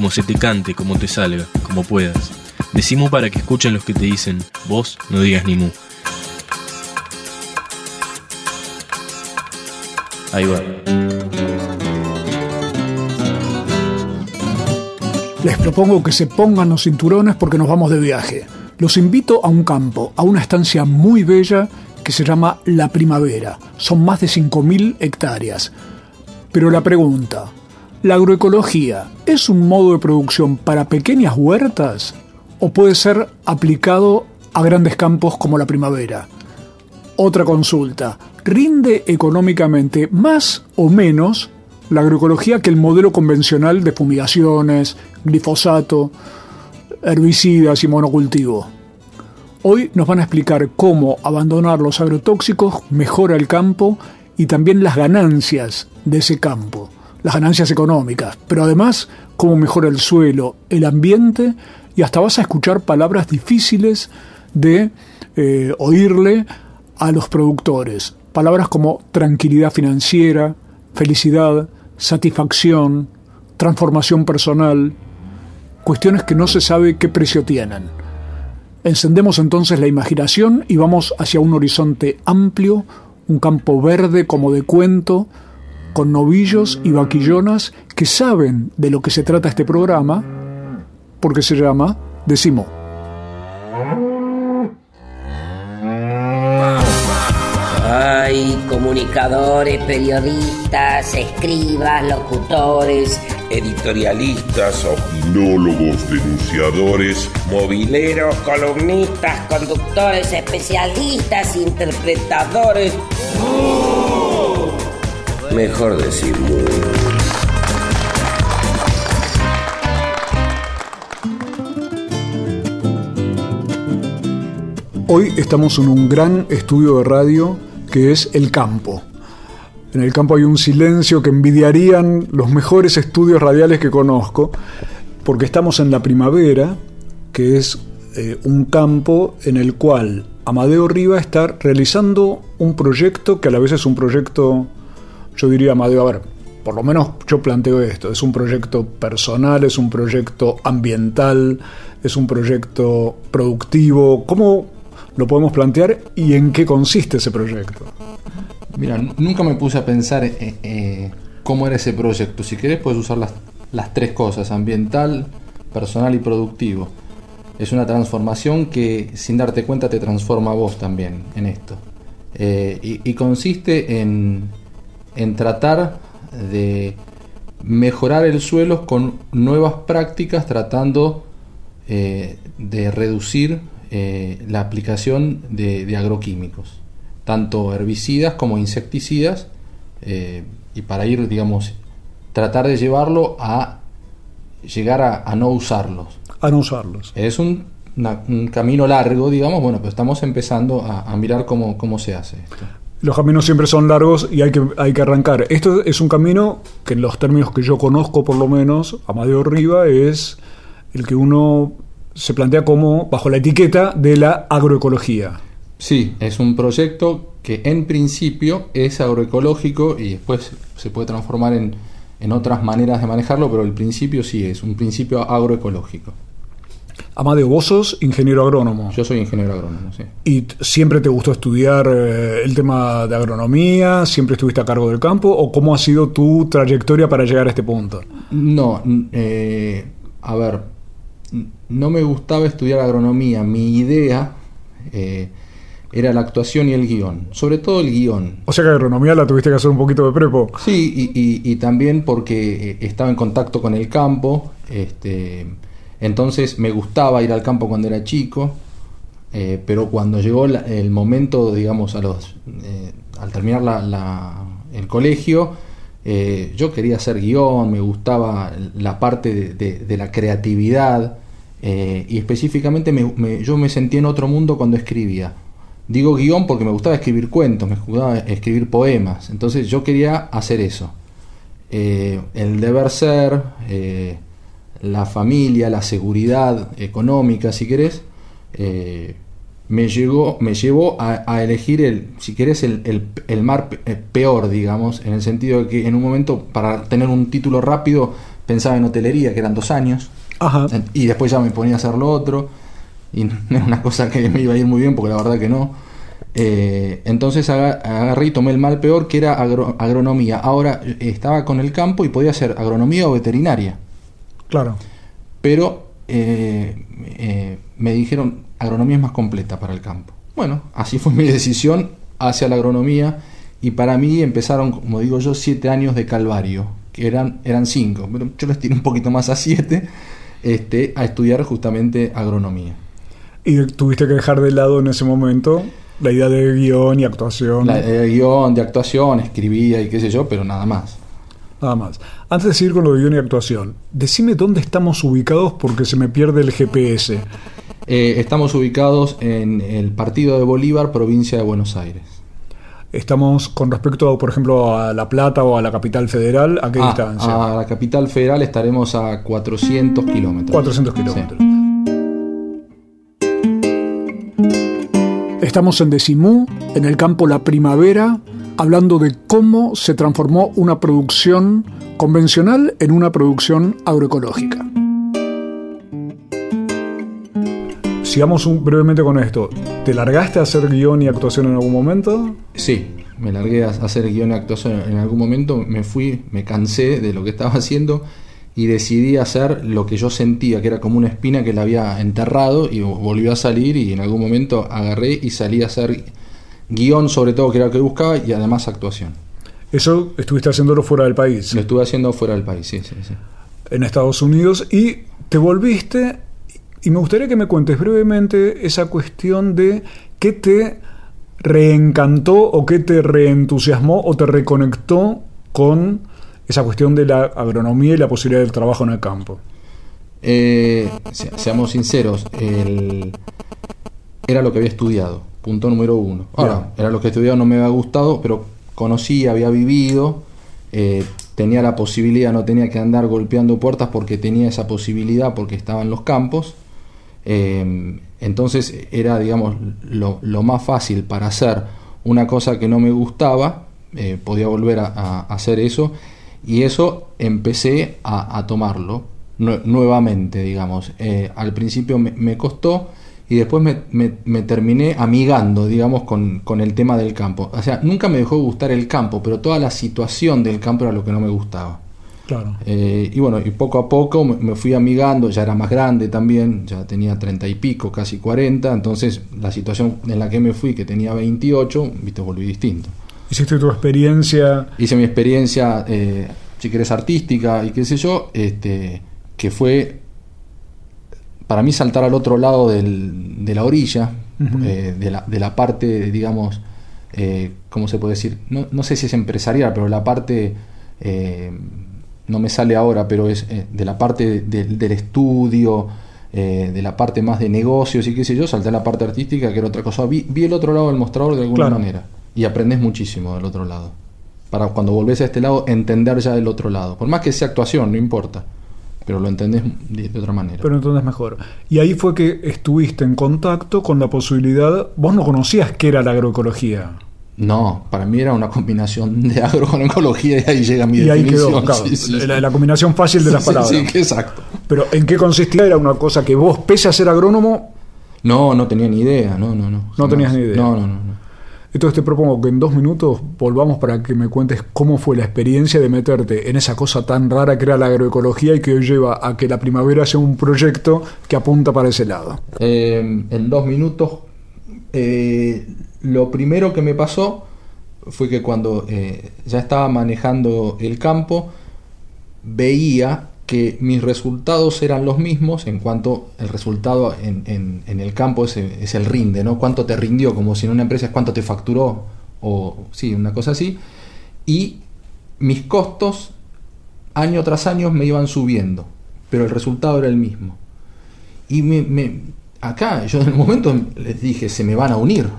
como se te cante, como te salga, como puedas. Decimos para que escuchen los que te dicen, vos no digas ni mu. Ahí va. Les propongo que se pongan los cinturones porque nos vamos de viaje. Los invito a un campo, a una estancia muy bella que se llama La Primavera. Son más de 5.000 hectáreas. Pero la pregunta, ¿la agroecología es un modo de producción para pequeñas huertas o puede ser aplicado a grandes campos como la primavera? Otra consulta, ¿rinde económicamente más o menos la agroecología que el modelo convencional de fumigaciones, glifosato, herbicidas y monocultivo? Hoy nos van a explicar cómo abandonar los agrotóxicos mejora el campo y también las ganancias de ese campo, las ganancias económicas, pero además cómo mejora el suelo, el ambiente y hasta vas a escuchar palabras difíciles de eh, oírle a los productores. Palabras como tranquilidad financiera, felicidad, satisfacción, transformación personal, cuestiones que no se sabe qué precio tienen. Encendemos entonces la imaginación y vamos hacia un horizonte amplio, un campo verde como de cuento, con novillos y vaquillonas que saben de lo que se trata este programa, porque se llama Decimo. Hay comunicadores, periodistas, escribas, locutores, editorialistas, opinólogos, denunciadores, mobileros, columnistas, conductores, especialistas, interpretadores. Mejor decir Hoy estamos en un gran estudio de radio que es el campo. En el campo hay un silencio que envidiarían los mejores estudios radiales que conozco, porque estamos en la primavera, que es eh, un campo en el cual Amadeo Riva está realizando un proyecto que a la vez es un proyecto, yo diría, Amadeo, a ver, por lo menos yo planteo esto, es un proyecto personal, es un proyecto ambiental, es un proyecto productivo. ¿Cómo lo podemos plantear y en qué consiste ese proyecto? Mira, nunca me puse a pensar eh, eh, cómo era ese proyecto. Si querés puedes usar las, tres cosas, ambiental, personal y productivo. Es una transformación que sin darte cuenta te transforma a vos también en esto. Eh, y, consiste en, en tratar de mejorar el suelo con nuevas prácticas tratando eh, de reducir eh, la aplicación de, de, agroquímicos, tanto herbicidas como insecticidas, eh, y para ir, digamos, tratar de llevarlo a llegar a, a no usarlos. A no usarlos. Es un, una, un, camino largo, digamos, bueno, pero estamos empezando a, a mirar cómo, cómo se hace esto. Los caminos siempre son largos y hay que, hay que arrancar. Esto es un camino que en los términos que yo conozco por lo menos, Amadeo Riva, es el que uno se plantea como bajo la etiqueta de la agroecología. Sí, es un proyecto que en principio es agroecológico y después se puede transformar en, en otras maneras de manejarlo, pero el principio sí es un principio agroecológico. Amadeo, vos sos ingeniero agrónomo. Yo soy ingeniero agrónomo, sí. ¿Y siempre te gustó estudiar eh, el tema de agronomía? ¿Siempre estuviste a cargo del campo? ¿O cómo ha sido tu trayectoria para llegar a este punto? No, eh, a ver, no me gustaba estudiar agronomía. Mi idea eh, era la actuación y el guion, sobre todo el guion. O sea que agronomía la tuviste que hacer un poquito de prepo. Sí, y, y, y también porque estaba en contacto con el campo. Este, entonces me gustaba ir al campo cuando era chico, eh, pero cuando llegó el momento, digamos, eh, al terminar el colegio, Eh, yo quería hacer guion, me gustaba la parte de, la creatividad y específicamente me- me- yo me sentía en otro mundo cuando escribía. Digo guion porque me gustaba escribir cuentos, me gustaba escribir poemas, entonces yo quería hacer eso. El deber ser, la familia, la seguridad económica, si querés, eh, me, llegó, me llevó a, a elegir el, si querés, el, el, el mar eh, peor, digamos, en el sentido de que en un momento, para tener un título rápido, pensaba en hotelería, que eran dos años, Ajá. y después ya me ponía a hacer lo otro, y no era una cosa que me iba a ir muy bien, porque la verdad que no. Eh, entonces aga- agarré y tomé el mal peor, que era agro- agronomía. Ahora estaba con el campo y podía hacer agronomía o veterinaria Claro. pero eh, eh, me dijeron agronomía es más completa para el campo. Bueno, así fue mi decisión hacia la agronomía y para mí empezaron, como digo yo, siete años de calvario, que eran, eran cinco, pero yo les tiré un poquito más a siete, este, a estudiar justamente agronomía. Y tuviste que dejar de lado en ese momento la idea de guion y actuación. La, el guion de actuación, escribía y qué sé yo, pero nada más. Nada más. Antes de seguir con lo de guion y actuación, decime dónde estamos ubicados porque se me pierde el GPS. Eh, estamos ubicados en el Partido de Bolívar, provincia de Buenos Aires. Estamos con respecto, por ejemplo, a La Plata o a la capital federal, ¿a qué Ah, distancia? A la capital federal estaremos a 400 kilómetros. 400 Sí. kilómetros. Estamos en Decimú, en el campo La Primavera, hablando de cómo se transformó una producción convencional en una producción agroecológica. Sigamos un- brevemente con esto. ¿Te largaste a hacer guion y actuación en algún momento? Sí, me largué a hacer guion y actuación en algún momento, me fui, me cansé de lo que estaba haciendo y decidí hacer lo que yo sentía, que era como una espina que la había enterrado y volvió a salir y en algún momento agarré y salí a hacer guion sobre todo, que era lo que buscaba, y además actuación. Eso estuviste haciéndolo fuera del país, Lo estuve haciendo fuera del país, sí, sí, sí. en Estados Unidos, y te volviste. Y me gustaría que me cuentes brevemente esa cuestión de qué te reencantó o qué te reentusiasmó o te reconectó con esa cuestión de la agronomía y la posibilidad del trabajo en el campo. Eh, se- seamos sinceros, el- era lo que había estudiado, punto número uno. Ahora, era lo que he estudiado, no me había gustado, pero conocí, había vivido, eh, tenía la posibilidad, no tenía que andar golpeando puertas porque tenía esa posibilidad, porque estaba en los campos. Eh, entonces era, digamos, lo, lo más fácil para hacer una cosa que no me gustaba, eh, podía volver a, a hacer eso, y eso empecé a, a tomarlo nue- nuevamente, digamos. Al principio me, me costó y después me, me- me terminé amigando, digamos, con, con el tema del campo. O sea, nunca me dejó de gustar el campo, pero toda la situación del campo era lo que no me gustaba. Claro. Eh, y bueno, y poco a poco me, me fui amigando, ya era más grande también, ya tenía treinta y pico, casi 40, entonces la situación en la que me fui, que tenía 28, viste, volví distinto. Hiciste tu experiencia. Hice mi experiencia, eh, si querés, artística y qué sé yo, este, que fue para mí saltar al otro lado del- de la orilla, eh, de, la, de la parte, digamos, eh, ¿cómo se puede decir? No, no sé si es empresarial, pero la parte, eh, no me sale ahora, pero es eh, de la parte de- del estudio, eh, de la parte más de negocios y qué sé yo, salté a la parte artística, que era otra cosa. Vi, vi el otro lado del mostrador de alguna Claro. manera y aprendes muchísimo del otro lado. Para cuando volvés a este lado, entender ya el otro lado. Por más que sea actuación, no importa. Pero lo entendés de, de otra manera. Pero entonces mejor. Y ahí fue que estuviste en contacto con la posibilidad. Vos no conocías qué era la agroecología. No, para mí era una combinación de agro con ecología y ahí llega mi Y ahí definición. quedó, claro, Sí, sí, sí. la, la combinación fácil de las Sí, palabras. sí, exacto. Pero ¿en qué consistía? Era una cosa que vos, pese a ser agrónomo, No, no tenía ni idea. No, no, no. No jamás. tenías ni idea. No, no, no. no. Entonces te propongo que en dos minutos volvamos para que me cuentes cómo fue la experiencia de meterte en esa cosa tan rara que era la agroecología y que hoy lleva a que la primavera sea un proyecto que apunta para ese lado. Eh, en dos minutos, eh, lo primero que me pasó fue que cuando eh, ya estaba manejando el campo, veía que mis resultados eran los mismos en cuanto el resultado en, en- el campo es el rinde, ¿no? Cuánto te rindió, como si en una empresa es cuánto te facturó, o sí, una cosa así. Y mis costos año tras año me iban subiendo, pero el resultado era el mismo. Y me, acá yo en el momento les dije, se me van a unir.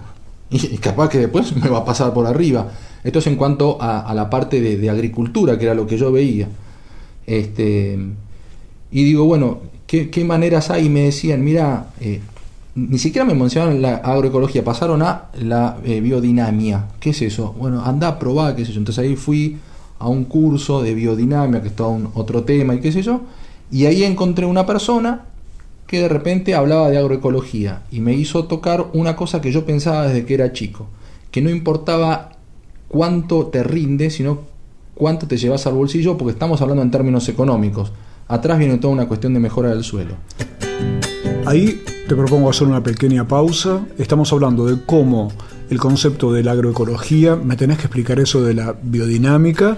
Y, capaz que después me va a pasar por arriba. Esto es en cuanto a, la parte de, agricultura, que era lo que yo veía. Este, y digo, bueno, ¿qué, maneras hay? Y me decían, mira, eh, ni siquiera me mencionaron la agroecología, pasaron a la eh, biodinamia. ¿Qué es eso? Bueno, anda a probar, qué sé yo. Entonces ahí fui a un curso de biodinamia, que es todo un, otro tema y qué sé yo. Y ahí encontré una persona que de repente hablaba de agroecología y me hizo tocar una cosa que yo pensaba desde que era chico, que no importaba cuánto te rinde, sino cuánto te llevas al bolsillo, porque estamos hablando en términos económicos. Atrás viene toda una cuestión de mejora del suelo. Ahí te propongo hacer una pequeña pausa. Estamos hablando de cómo el concepto de la agroecología, me tenés que explicar eso de la biodinámica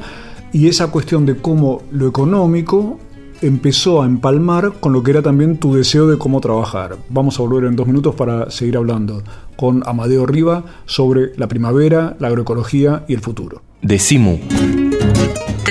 y esa cuestión de cómo lo económico empezó a empalmar con lo que era también tu deseo de cómo trabajar. Vamos a volver en dos minutos para seguir hablando con Amadeo Riva sobre la primavera, la agroecología y el futuro. Decimu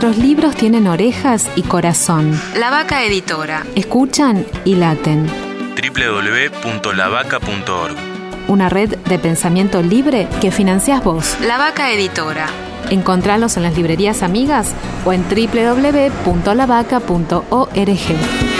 Nuestros libros tienen orejas y corazón. La Vaca Editora. Escuchan y laten. www.lavaca.org. Una red de pensamiento libre que financias vos. La Vaca Editora. Encontralos en las librerías amigas o en www.lavaca.org.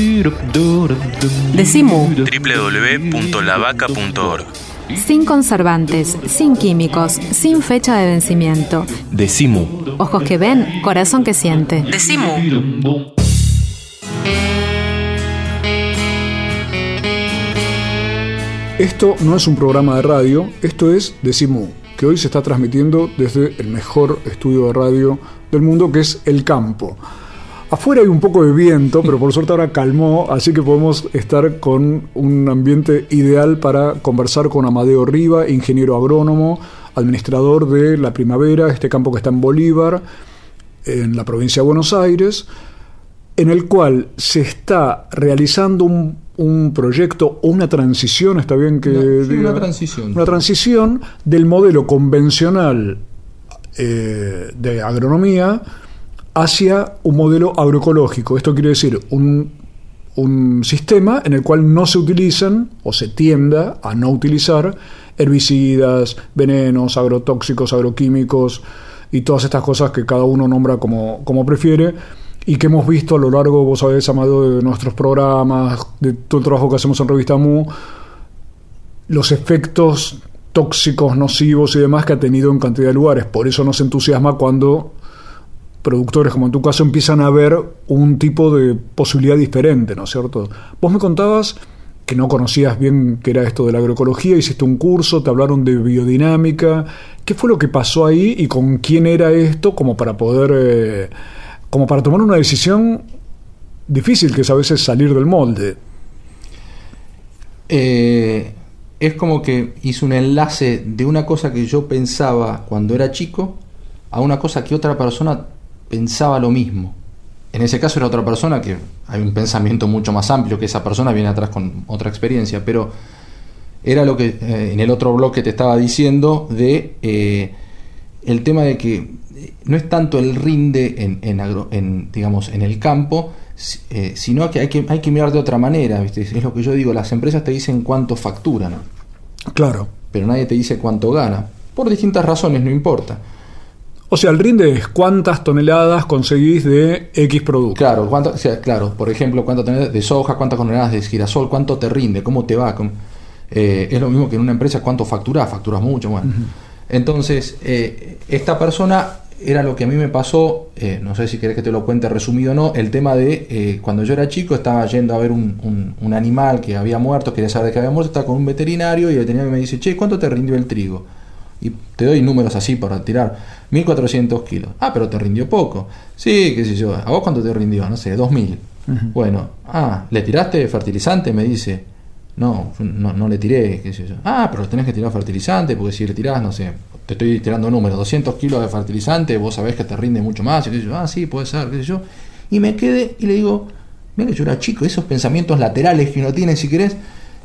Decimu www.lavaca.org Sin conservantes, sin químicos, sin fecha de vencimiento. Decimu. Ojos que ven, corazón que siente. Decimu. Esto no es un programa de radio, esto es Decimu, que hoy se está transmitiendo desde el mejor estudio de radio del mundo, que es El Campo. Afuera hay un poco de viento, pero por suerte ahora calmó, así que podemos estar con un ambiente ideal para conversar con Amadeo Riva, ingeniero agrónomo, administrador de La Primavera, este campo que está en Bolívar, en la provincia de Buenos Aires, en el cual se está realizando un un proyecto o una transición, está bien que una transición. Una transición del modelo convencional eh, de agronomía hacia un modelo agroecológico. Esto quiere decir un, un sistema en el cual no se utilizan o se tienda a no utilizar herbicidas, venenos, agrotóxicos, agroquímicos y todas estas cosas que cada uno nombra como, como prefiere y que hemos visto a lo largo, vos sabés, Amado, de nuestros programas, de todo el trabajo que hacemos en Revista MU, los efectos tóxicos, nocivos y demás que ha tenido en cantidad de lugares. Por eso nos entusiasma cuando productores, como en tu caso, empiezan a ver un tipo de posibilidad diferente, ¿no es cierto? Vos me contabas que no conocías bien qué era esto de la agroecología, hiciste un curso, te hablaron de biodinámica. ¿Qué fue lo que pasó ahí y con quién era esto como para poder... Eh, como para tomar una decisión difícil, que es a veces salir del molde. Eh, es como que hice un enlace de una cosa que yo pensaba cuando era chico a una cosa que otra persona pensaba lo mismo. En ese caso era otra persona que hay un pensamiento mucho más amplio que esa persona viene atrás con otra experiencia, pero era lo que eh, en el otro bloque te estaba diciendo de eh, el tema de que no es tanto el rinde en, en, digamos, en el campo, eh, sino que hay, que hay que mirar de otra manera. Es lo que yo digo, las empresas te dicen cuánto facturan. Claro. Pero nadie te dice cuánto gana. Por distintas razones, no importa. O sea, el rinde es cuántas toneladas conseguís de X producto. Claro, cuánto, o sea, claro, por ejemplo, cuántas toneladas de soja, cuántas toneladas de girasol, cuánto te rinde, cómo te va. Cómo- eh, es lo mismo que en una empresa, cuánto facturás, facturas mucho, bueno. Entonces, eh, esta persona era lo que a mí me pasó, eh, no sé si querés que te lo cuente resumido o no, el tema de eh, cuando yo era chico estaba yendo a ver un, un- un animal que había muerto, quería saber de qué había muerto, estaba con un veterinario y el veterinario me dice, che, ¿cuánto te rindió el trigo? Y te doy números así para tirar, 1400 kilos. Ah, pero te rindió poco. Sí, qué sé yo, ¿a vos cuánto te rindió? No sé, 2000. Bueno, ah, ¿le tiraste fertilizante? Me dice. No, no, no le tiré, qué sé yo. Ah, pero tenés que tirar fertilizante, porque si le tirás, no sé, te estoy tirando números, 200 kilos de fertilizante, vos sabés que te rinde mucho más, y qué sé yo. Ah, sí, puede ser, qué sé yo. Y me quedé y le digo, mira que yo era chico, esos pensamientos laterales que uno tiene, si querés.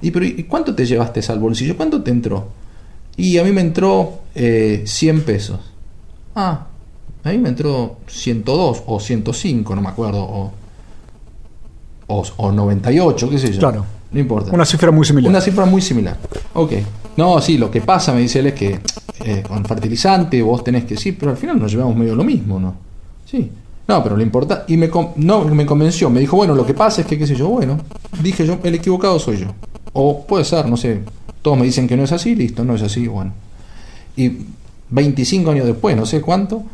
Y, pero, ¿y cuánto te llevaste al bolsillo? ¿Cuánto te entró? Y a mí me entró eh, 100 pesos. Ah, a mí me entró 102 o 105, no me acuerdo, o, o, o 98, qué sé yo. Claro. No importa. Una cifra muy similar. Una cifra muy similar. Ok. No, sí, lo que pasa, me dice él, es que eh, con fertilizante vos tenés que... Sí, pero al final nos llevamos medio lo mismo, ¿no? Sí. No, pero lo importa... Y me, no, me convenció. Me dijo, bueno, lo que pasa es que, qué sé yo, bueno. Dije yo, el equivocado soy yo. O puede ser, no sé. Todos me dicen que no es así, listo, no es así, bueno. Y 25 años después, no sé cuánto,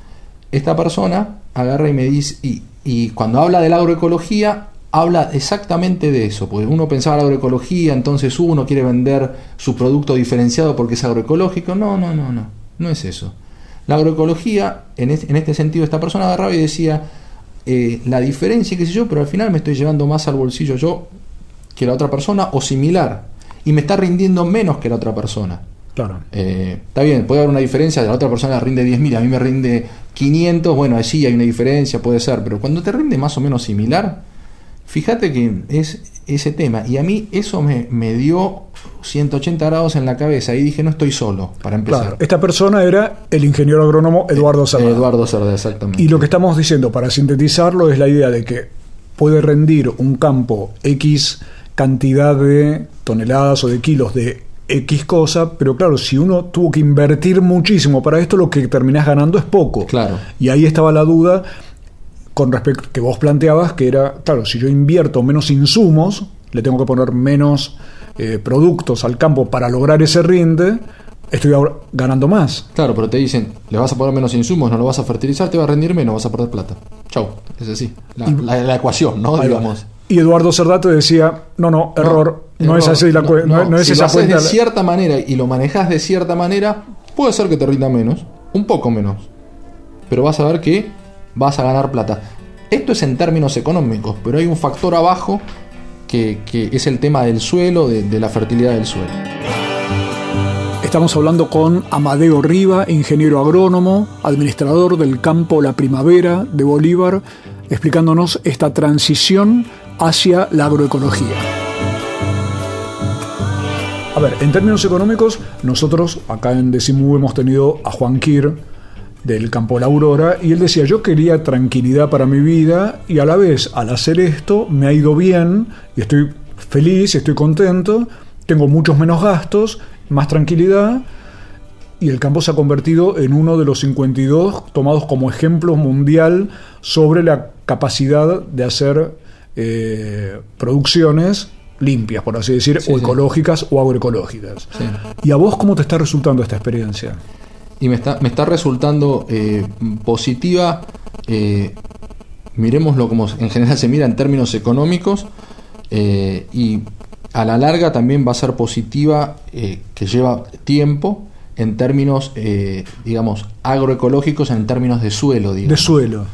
esta persona agarra y me dice, y, cuando habla de la agroecología, habla exactamente de eso, porque uno pensaba en la agroecología, entonces uno quiere vender su producto diferenciado porque es agroecológico. No, no, no, no, no es eso. La agroecología, en este sentido, esta persona agarraba y decía, eh, la diferencia, qué sé yo, pero al final me estoy llevando más al bolsillo yo que la otra persona o similar, y me está rindiendo menos que la otra persona. Claro. Eh, está bien, puede haber una diferencia, de la otra persona rinde 10.000, a mí me rinde 500, bueno, sí hay una diferencia, puede ser, pero cuando te rinde más o menos similar, fíjate que es ese tema, y a mí eso me, me dio 180 grados en la cabeza, y dije, no estoy solo, para empezar. Claro. Esta persona era el ingeniero agrónomo Eduardo Serrano. Eduardo Cerda, exactamente. Y lo que estamos diciendo, para sintetizarlo, es la idea de que puede rendir un campo X cantidad de toneladas o de kilos de X cosa, pero claro, si uno tuvo que invertir muchísimo para esto, lo que terminás ganando es poco. Claro. Y ahí estaba la duda con respecto que vos planteabas, que era, claro, si yo invierto menos insumos, le tengo que poner menos eh, productos al campo para lograr ese rinde, estoy ahora ganando más. Claro, pero te dicen, le vas a poner menos insumos, no lo vas a fertilizar, te va a rendir menos, vas a perder plata. Chau, es así. La, la- la ecuación, ¿no? Va. Y Eduardo Cerdate decía, no, no, error, no, es Error. así la no, no es si esa lo haces cuenta. de cierta manera y lo manejas de cierta manera, puede ser que te rinda menos, un poco menos. Pero vas a ver que vas a ganar plata. Esto es en términos económicos, pero hay un factor abajo que, que es el tema del suelo, de, de la fertilidad del suelo. Estamos hablando con Amadeo Riva, ingeniero agrónomo, administrador del campo La Primavera de Bolívar, explicándonos esta transición hacia la agroecología. A ver, en términos económicos, nosotros acá en Decimu hemos tenido a Juan Quir del campo La Aurora y él decía, yo quería tranquilidad para mi vida y a la vez al hacer esto me ha ido bien y estoy feliz, estoy contento, tengo muchos menos gastos, más tranquilidad y el campo se ha convertido en uno de los 52 tomados como ejemplo mundial sobre la capacidad de hacer eh, producciones limpias, por así decir, Sí, o sí. ecológicas o agroecológicas. Sí. ¿Y a vos cómo te está resultando esta experiencia? Y me está, me está resultando eh, positiva, eh, miremoslo como en general se mira en términos económicos, eh, y a la larga también va a ser positiva, que lleva tiempo, en términos, digamos, agroecológicos, en términos de suelo, digamos. De suelo.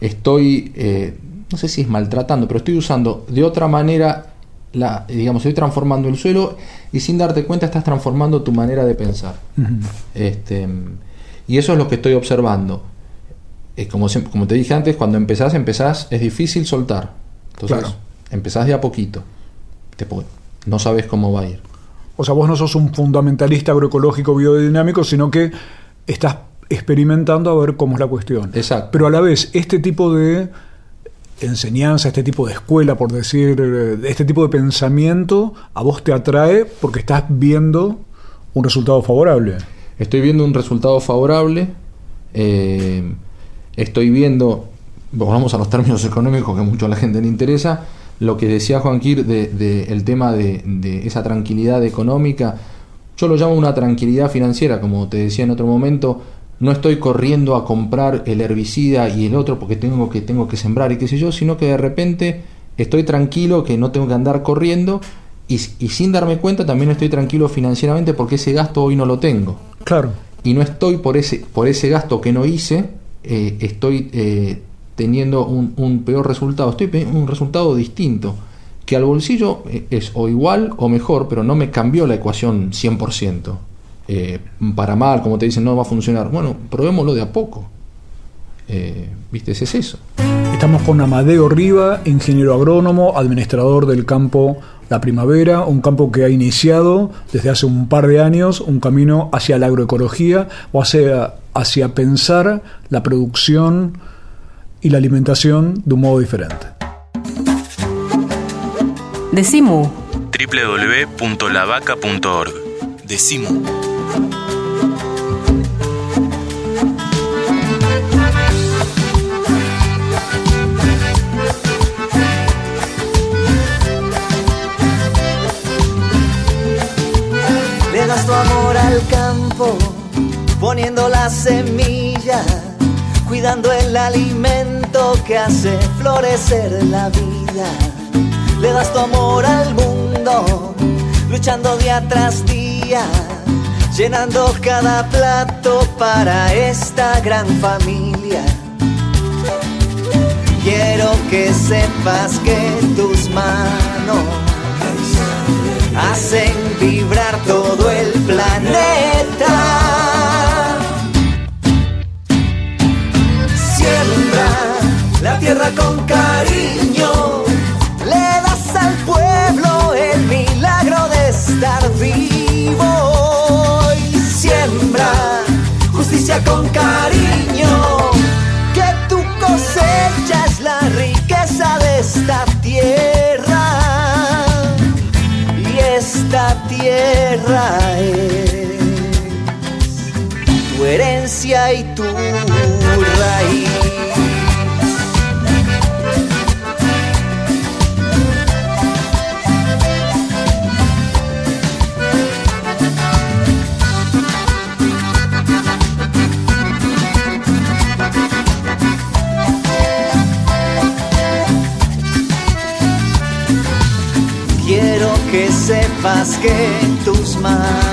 Estoy, no sé si es maltratando, pero estoy usando de otra manera, la, digamos, estoy transformando el suelo y sin darte cuenta estás transformando tu manera de pensar. Este, y eso es lo que estoy observando. Como, como te dije antes, cuando empezás, empezás, es difícil soltar. Entonces, Claro. empezás de a poquito. Te no sabes cómo va a ir. O sea, vos no sos un fundamentalista agroecológico biodinámico, sino que estás experimentando a ver cómo es la cuestión. Exacto. Pero a la vez, este tipo de enseñanza, este tipo de escuela, por decir, eh, este tipo de pensamiento, a vos te atrae porque estás viendo un resultado favorable. Estoy viendo un resultado favorable, eh, estoy viendo, vamos a los términos económicos que mucho a la gente le interesa, lo que decía Juan Quir del de, el tema de, de, esa tranquilidad económica, yo lo llamo una tranquilidad financiera, como te decía en otro momento, no estoy corriendo a comprar el herbicida y el otro porque tengo que, tengo que sembrar y qué sé yo, sino que de repente estoy tranquilo, que no tengo que andar corriendo y, y sin darme cuenta también estoy tranquilo financieramente porque ese gasto hoy no lo tengo. Claro. Y no estoy por ese, por ese gasto que no hice, eh, estoy eh, teniendo un, un, peor resultado, estoy un resultado distinto, que al bolsillo eh, es o igual o mejor, pero no me cambió la ecuación 100%. Eh, para mal, como te dicen, no va a funcionar. Bueno, probémoslo de a poco. Eh, ¿Viste? Ese es eso. Estamos con Amadeo Riva, ingeniero agrónomo, administrador del campo La Primavera, un campo que ha iniciado desde hace un par de años un camino hacia la agroecología o hacia, hacia pensar la producción y la alimentación de un modo diferente. Decimu www.lavaca.org Decimu poniendo la semilla, cuidando el alimento que hace florecer la vida. Le das tu amor al mundo, luchando día tras día, llenando cada plato para esta gran familia. Quiero que sepas que tus manos hacen vibrar todo el planeta. La tierra con cariño, le das al pueblo el milagro de estar vivo. Y siembra justicia con cariño, que tu cosecha es la riqueza de esta tierra esta tierra es tu herencia y tu raíz. Que tus manos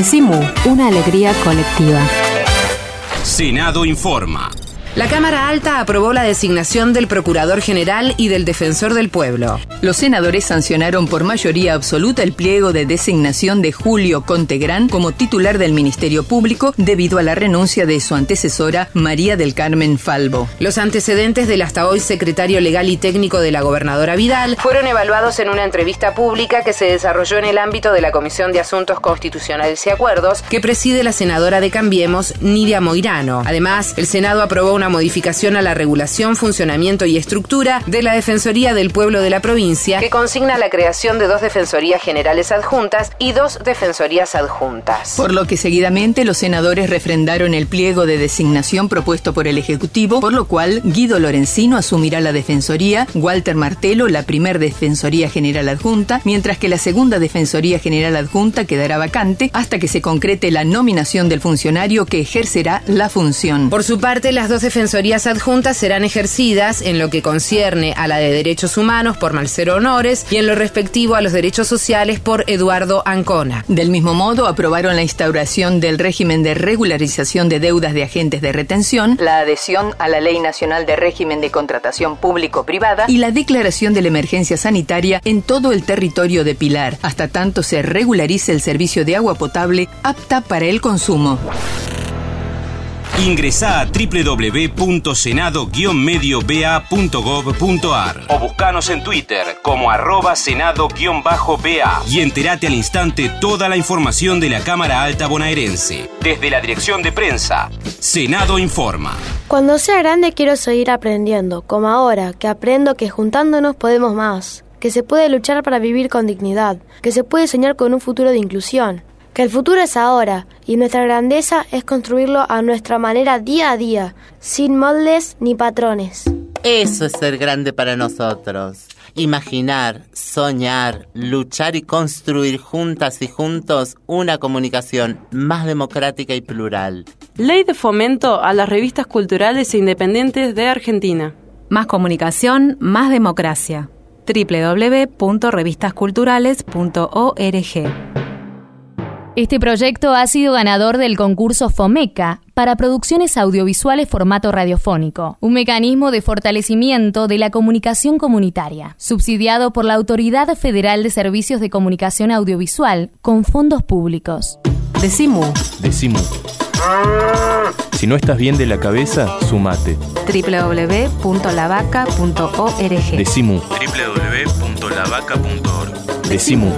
Decimu una alegría colectiva. Senado informa. La Cámara Alta aprobó la designación del Procurador General y del Defensor del Pueblo. Los senadores sancionaron por mayoría absoluta el pliego de designación de Julio Contegrán como titular del Ministerio Público debido a la renuncia de su antecesora María del Carmen Falvo. Los antecedentes del hasta hoy secretario legal y técnico de la gobernadora Vidal fueron evaluados en una entrevista pública que se desarrolló en el ámbito de la Comisión de Asuntos Constitucionales y Acuerdos que preside la senadora de Cambiemos, Nidia Moirano. Además, el Senado aprobó una modificación a la regulación, funcionamiento y estructura de la Defensoría del Pueblo de la provincia, que consigna la creación de dos Defensorías Generales adjuntas y dos Defensorías adjuntas. Por lo que seguidamente los senadores refrendaron el pliego de designación propuesto por el Ejecutivo, por lo cual Guido Lorenzino asumirá la Defensoría, Walter Martelo la primer Defensoría General adjunta, mientras que la segunda Defensoría General adjunta quedará vacante hasta que se concrete la nominación del funcionario que ejercerá la función. Por su parte, las dos defensorías adjuntas serán ejercidas en lo que concierne a la de derechos humanos por Marcelo Honores y en lo respectivo a los derechos sociales por Eduardo Ancona. Del mismo modo, aprobaron la instauración del régimen de regularización de deudas de agentes de retención, la adhesión a la Ley Nacional de Régimen de Contratación Público-Privada y la declaración de la emergencia sanitaria en todo el territorio de Pilar, hasta tanto se regularice el servicio de agua potable apta para el consumo. Ingresa a www.senado-medioba.gov.ar o buscanos en Twitter como arroba senado-ba y entérate al instante toda la información de la Cámara Alta Bonaerense. Desde la Dirección de Prensa, Senado Informa. Cuando sea grande quiero seguir aprendiendo, como ahora, que aprendo que juntándonos podemos más, que se puede luchar para vivir con dignidad, que se puede soñar con un futuro de inclusión, que el futuro es ahora y nuestra grandeza es construirlo a nuestra manera día a día, sin moldes ni patrones. Eso es ser grande para nosotros. Imaginar, soñar, luchar y construir juntas y juntos una comunicación más democrática y plural. Ley de fomento a las revistas culturales e independientes de Argentina. Más comunicación, más democracia. www.revistasculturales.org este proyecto ha sido ganador del concurso FOMECA para producciones audiovisuales formato radiofónico, un mecanismo de fortalecimiento de la comunicación comunitaria, subsidiado por la Autoridad Federal de Servicios de Comunicación Audiovisual con fondos públicos. Decimu. Decimu. Si no estás bien de la cabeza, sumate. www.lavaca.org. Decimu. www.lavaca.org. Decimu.